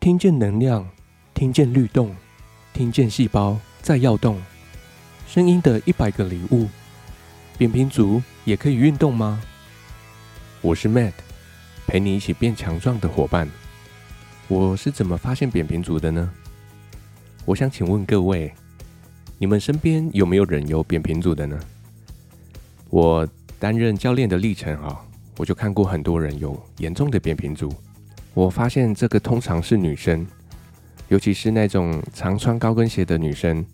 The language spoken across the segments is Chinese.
听见能量，听见律动，听见细胞在跃动，声音的一百个礼物。扁平足也可以运动吗？我是 Matt，陪你一起变强壮的伙伴。我是怎么发现扁平足的呢？我想请问各位，你们身边有没有人有扁平足的呢？我担任教练的历程啊，我就看过很多人有严重的扁平足。我发现这个通常是女生，尤其是那种常穿高跟鞋的女生。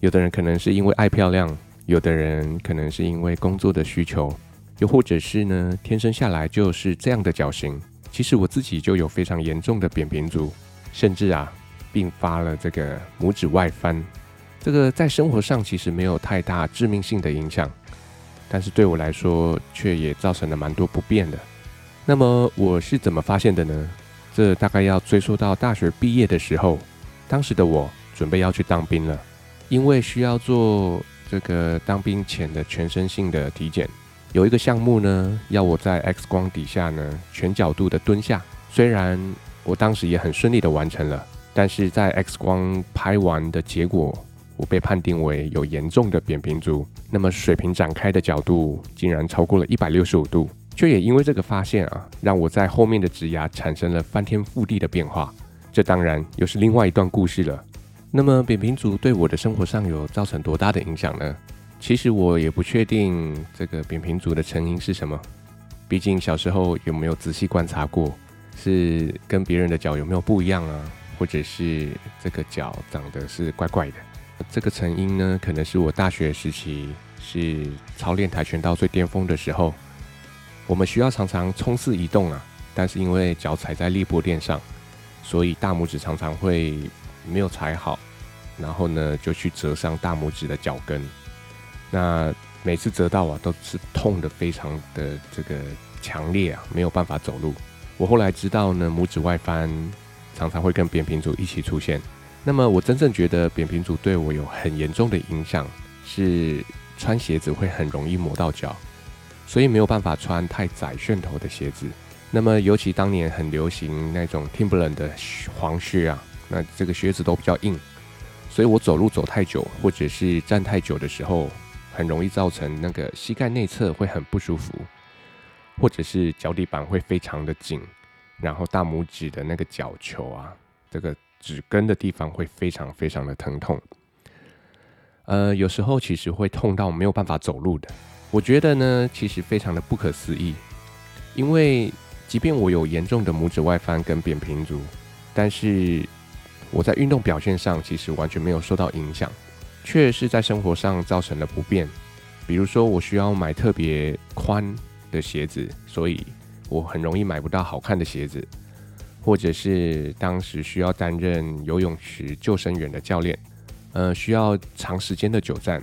有的人可能是因为爱漂亮，有的人可能是因为工作的需求，又或者是呢，天生下来就是这样的脚型。其实我自己就有非常严重的扁平足，甚至啊，并发了这个拇指外翻。这个在生活上其实没有太大致命性的影响，但是对我来说却也造成了蛮多不便的。那么我是怎么发现的呢？这大概要追溯到大学毕业的时候，当时的我准备要去当兵了，因为需要做这个当兵前的全身性的体检，有一个项目呢，要我在 X 光底下呢全角度的蹲下。虽然我当时也很顺利的完成了，但是在 X 光拍完的结果，我被判定为有严重的扁平足，那么水平展开的角度竟然超过了一百六十五度。却也因为这个发现啊，让我在后面的职涯产生了翻天覆地的变化。这当然又是另外一段故事了。那么扁平足对我的生活上有造成多大的影响呢？其实我也不确定这个扁平足的成因是什么。毕竟小时候有没有仔细观察过，是跟别人的脚有没有不一样啊？或者是这个脚长得是怪怪的？这个成因呢，可能是我大学时期是操练跆拳道最巅峰的时候。我们需要常常冲刺移动啊，但是因为脚踩在力波垫上，所以大拇指常常会没有踩好，然后呢就去折伤大拇指的脚跟。那每次折到啊都是痛得非常的这个强烈啊，没有办法走路。我后来知道呢，拇指外翻常常会跟扁平足一起出现。那么我真正觉得扁平足对我有很严重的影响，是穿鞋子会很容易磨到脚。所以没有办法穿太窄楦头的鞋子。那么，尤其当年很流行那种 Timberland 的黄靴啊，那这个靴子都比较硬，所以我走路走太久，或者是站太久的时候，很容易造成那个膝盖内侧会很不舒服，或者是脚底板会非常的紧，然后大拇指的那个脚球啊，这个指根的地方会非常非常的疼痛。呃，有时候其实会痛到没有办法走路的。我觉得呢，其实非常的不可思议，因为即便我有严重的拇指外翻跟扁平足，但是我在运动表现上其实完全没有受到影响，却是在生活上造成了不便。比如说，我需要买特别宽的鞋子，所以我很容易买不到好看的鞋子，或者是当时需要担任游泳池救生员的教练，呃，需要长时间的久站。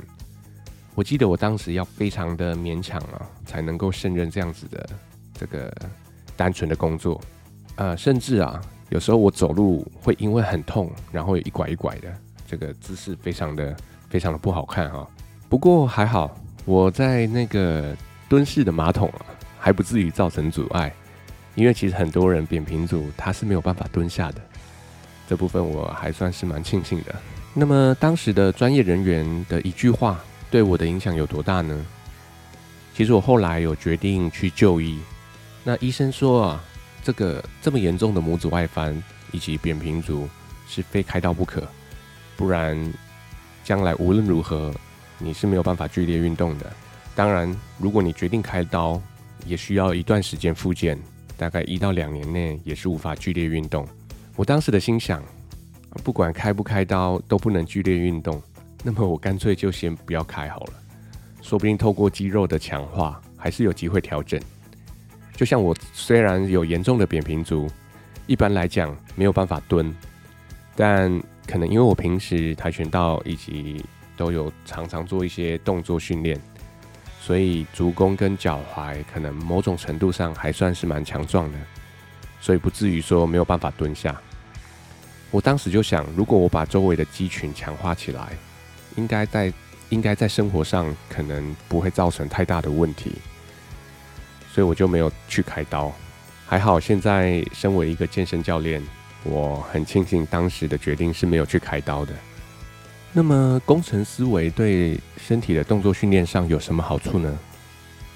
我记得我当时要非常的勉强啊，才能够胜任这样子的这个单纯的工作，呃，甚至啊，有时候我走路会因为很痛，然后一拐一拐的，这个姿势非常的非常的不好看哈。不过还好，我在那个蹲式的马桶啊，还不至于造成阻碍，因为其实很多人扁平足他是没有办法蹲下的，这部分我还算是蛮庆幸的。那么当时的专业人员的一句话。对我的影响有多大呢？其实我后来有决定去就医，那医生说啊，这个这么严重的拇指外翻以及扁平足是非开刀不可，不然将来无论如何你是没有办法剧烈运动的。当然，如果你决定开刀，也需要一段时间复健，大概一到两年内也是无法剧烈运动。我当时的心想，不管开不开刀，都不能剧烈运动。那么我干脆就先不要开好了，说不定透过肌肉的强化，还是有机会调整。就像我虽然有严重的扁平足，一般来讲没有办法蹲，但可能因为我平时跆拳道以及都有常常做一些动作训练，所以足弓跟脚踝可能某种程度上还算是蛮强壮的，所以不至于说没有办法蹲下。我当时就想，如果我把周围的肌群强化起来。应该在应该在生活上可能不会造成太大的问题，所以我就没有去开刀。还好现在身为一个健身教练，我很庆幸当时的决定是没有去开刀的。那么工程思维对身体的动作训练上有什么好处呢？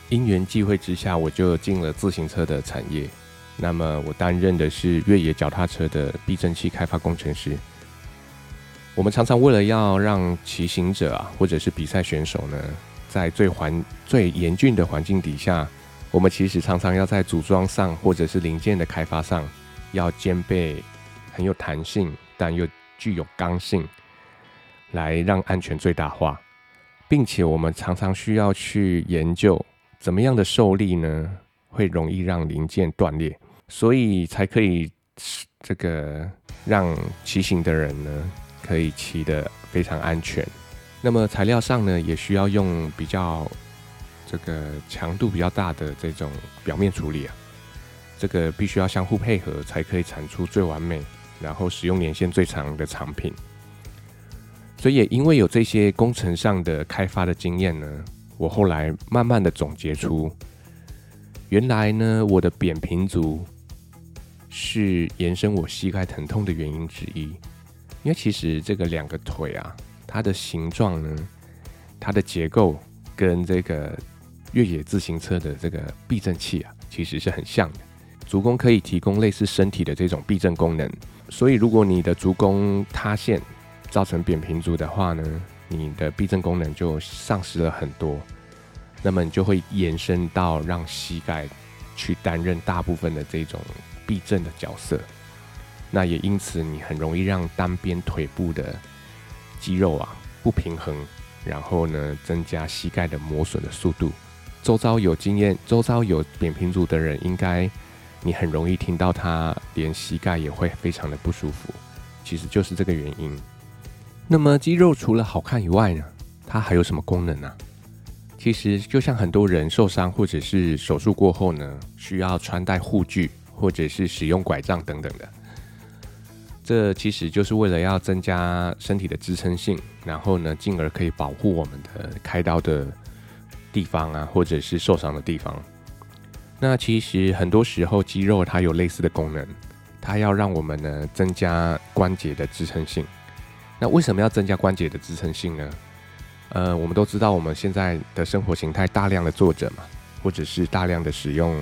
因缘际会之下，我就进了自行车的产业。那么我担任的是越野脚踏车的避震器开发工程师。我们常常为了要让骑行者啊，或者是比赛选手呢，在最环最严峻的环境底下，我们其实常常要在组装上或者是零件的开发上，要兼备很有弹性，但又具有刚性，来让安全最大化，并且我们常常需要去研究怎么样的受力呢，会容易让零件断裂，所以才可以这个让骑行的人呢。可以骑得非常安全。那么材料上呢，也需要用比较这个强度比较大的这种表面处理啊。这个必须要相互配合，才可以产出最完美，然后使用年限最长的产品。所以也因为有这些工程上的开发的经验呢，我后来慢慢的总结出，原来呢，我的扁平足是延伸我膝盖疼痛的原因之一。因为其实这个两个腿啊，它的形状呢，它的结构跟这个越野自行车的这个避震器啊，其实是很像的。足弓可以提供类似身体的这种避震功能，所以如果你的足弓塌陷，造成扁平足的话呢，你的避震功能就丧失了很多，那么你就会延伸到让膝盖去担任大部分的这种避震的角色。那也因此，你很容易让单边腿部的肌肉啊不平衡，然后呢，增加膝盖的磨损的速度。周遭有经验、周遭有扁平足的人，应该你很容易听到他连膝盖也会非常的不舒服，其实就是这个原因。那么肌肉除了好看以外呢，它还有什么功能呢？其实就像很多人受伤或者是手术过后呢，需要穿戴护具或者是使用拐杖等等的。这其实就是为了要增加身体的支撑性，然后呢，进而可以保护我们的开刀的地方啊，或者是受伤的地方。那其实很多时候肌肉它有类似的功能，它要让我们呢增加关节的支撑性。那为什么要增加关节的支撑性呢？呃，我们都知道我们现在的生活形态大量的坐着嘛，或者是大量的使用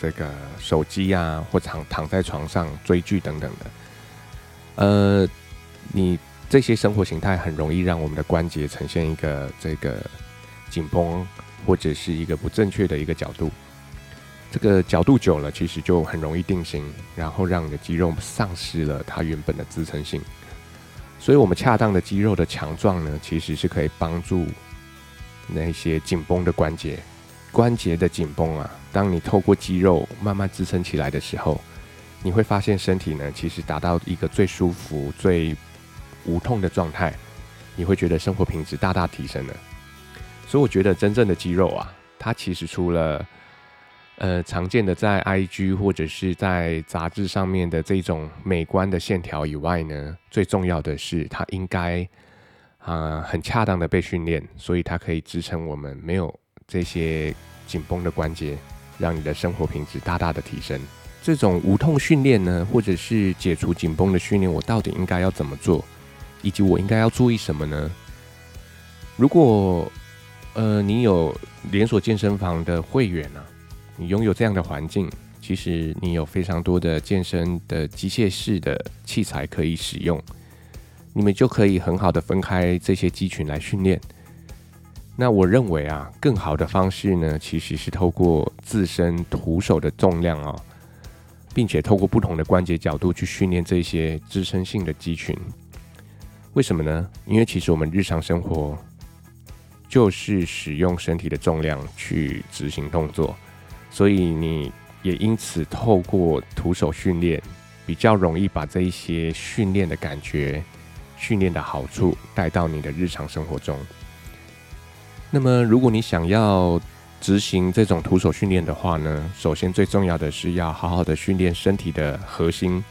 这个手机啊，或躺躺在床上追剧等等的。呃，你这些生活形态很容易让我们的关节呈现一个这个紧绷，或者是一个不正确的一个角度。这个角度久了，其实就很容易定型，然后让你的肌肉丧失了它原本的支撑性。所以，我们恰当的肌肉的强壮呢，其实是可以帮助那些紧绷的关节。关节的紧绷啊，当你透过肌肉慢慢支撑起来的时候。你会发现身体呢，其实达到一个最舒服、最无痛的状态，你会觉得生活品质大大提升了。所以我觉得真正的肌肉啊，它其实除了呃常见的在 IG 或者是在杂志上面的这种美观的线条以外呢，最重要的是它应该啊、很恰当的被训练，所以它可以支撑我们没有这些紧绷的关节，让你的生活品质大大的提升。这种无痛训练呢，或者是解除紧绷的训练，我到底应该要怎么做，以及我应该要注意什么呢？如果呃你有连锁健身房的会员啊，你拥有这样的环境，其实你有非常多的健身的机械式的器材可以使用，你们就可以很好的分开这些肌群来训练。那我认为啊，更好的方式呢，其实是透过自身徒手的重量哦。并且透过不同的关节角度去训练这些支撑性的肌群，为什么呢？因为其实我们日常生活就是使用身体的重量去执行动作，所以你也因此透过徒手训练，比较容易把这一些训练的感觉、训练的好处带到你的日常生活中。那么，如果你想要执行这种徒手训练的话呢，首先最重要的是要好好的训练身体的核心，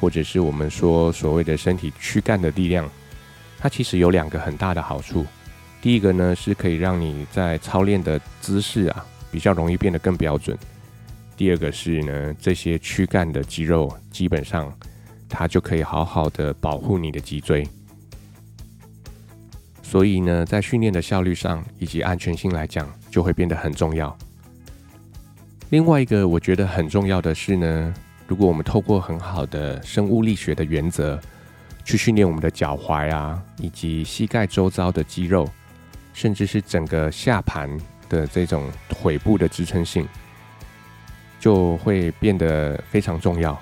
或者是我们说所谓的身体躯干的力量。它其实有两个很大的好处。第一个呢，是可以让你在操练的姿势啊比较容易变得更标准。第二个是呢，这些躯干的肌肉基本上它就可以好好的保护你的脊椎。所以呢，在训练的效率上以及安全性来讲，就会变得很重要。另外一个我觉得很重要的是呢，如果我们透过很好的生物力学的原则去训练我们的脚踝啊，以及膝盖周遭的肌肉，甚至是整个下盘的这种腿部的支撑性，就会变得非常重要。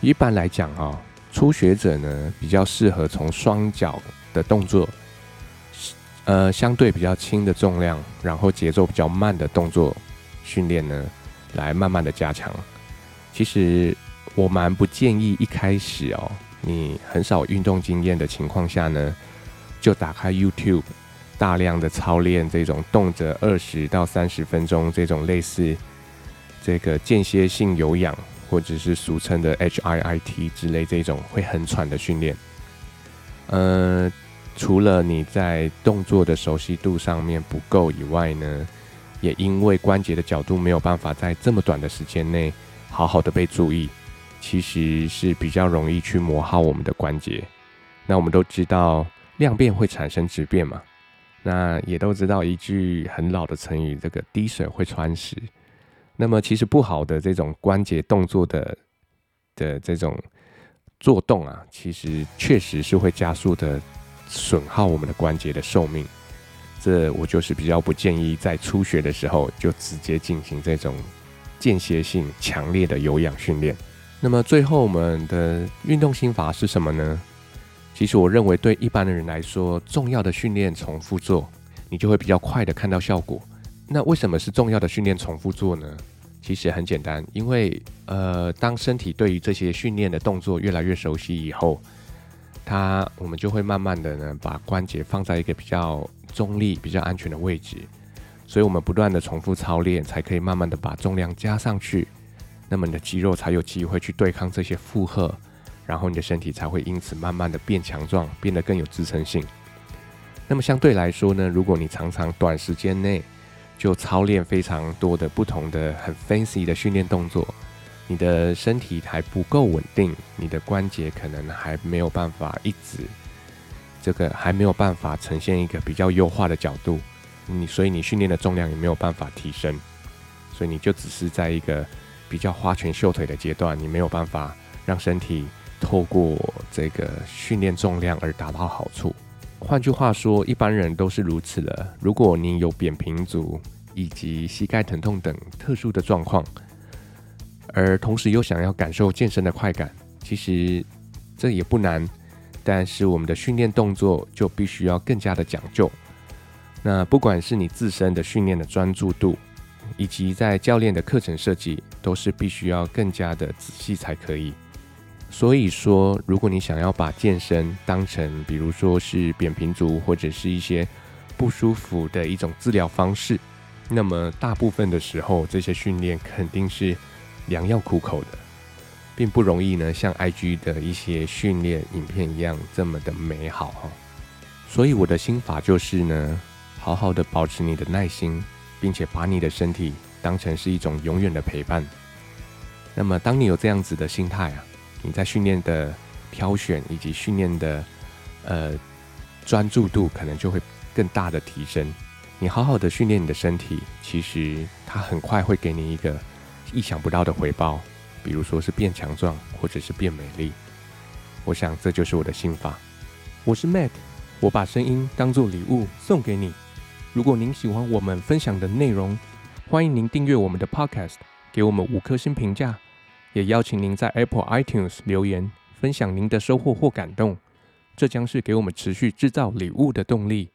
一般来讲啊，初学者呢比较适合从双脚的动作。呃，相对比较轻的重量，然后节奏比较慢的动作训练呢，来慢慢的加强。其实我蛮不建议一开始哦，你很少运动经验的情况下呢，就打开 YouTube 大量的操练这种动辄二十到三十分钟这种类似这个间歇性有氧，或者是俗称的 HIIT 之类这种会很喘的训练，呃。除了你在动作的熟悉度上面不够以外呢，也因为关节的角度没有办法在这么短的时间内好好的被注意，其实是比较容易去磨耗我们的关节。那我们都知道量变会产生质变嘛，那也都知道一句很老的成语，这个滴水会穿石。那么其实不好的这种关节动作的的这种做动啊，其实确实是会加速的。损耗我们的关节的寿命，这我就是比较不建议在初学的时候就直接进行这种间歇性强烈的有氧训练。那么最后我们的运动心法是什么呢？其实我认为对一般的人来说，重要的训练重复做，你就会比较快的看到效果。那为什么是重要的训练重复做呢？其实很简单，因为呃，当身体对于这些训练的动作越来越熟悉以后。它，我们就会慢慢的呢，把关节放在一个比较中立、比较安全的位置，所以我们不断的重复操练，才可以慢慢的把重量加上去，那么你的肌肉才有机会去对抗这些负荷，然后你的身体才会因此慢慢的变强壮，变得更有支撑性。那么相对来说呢，如果你常常短时间内就操练非常多的不同的很 fancy 的训练动作。你的身体还不够稳定，你的关节可能还没有办法一直，这个还没有办法呈现一个比较优化的角度，你所以你训练的重量也没有办法提升，所以你就只是在一个比较花拳绣腿的阶段，你没有办法让身体透过这个训练重量而达到好处。换句话说，一般人都是如此的。如果你有扁平足以及膝盖疼痛等特殊的状况，而同时又想要感受健身的快感，其实这也不难，但是我们的训练动作就必须要更加的讲究。那不管是你自身的训练的专注度，以及在教练的课程设计，都是必须要更加的仔细才可以。所以说，如果你想要把健身当成，比如说是扁平足或者是一些不舒服的一种治疗方式，那么大部分的时候，这些训练肯定是。良药苦口的，并不容易呢，像 IG 的一些训练影片一样这么的美好哈。所以我的心法就是呢，好好的保持你的耐心，并且把你的身体当成是一种永远的陪伴。那么，当你有这样子的心态啊，你在训练的挑选以及训练的呃专注度，可能就会更大的提升。你好好的训练你的身体，其实它很快会给你一个。意想不到的回报，比如说是变强壮，或者是变美丽。我想这就是我的心法。我是 Matt，我把声音当作礼物送给你。如果您喜欢我们分享的内容，欢迎您订阅我们的 Podcast，给我们五颗星评价，也邀请您在 Apple iTunes 留言，分享您的收获或感动。这将是给我们持续制造礼物的动力。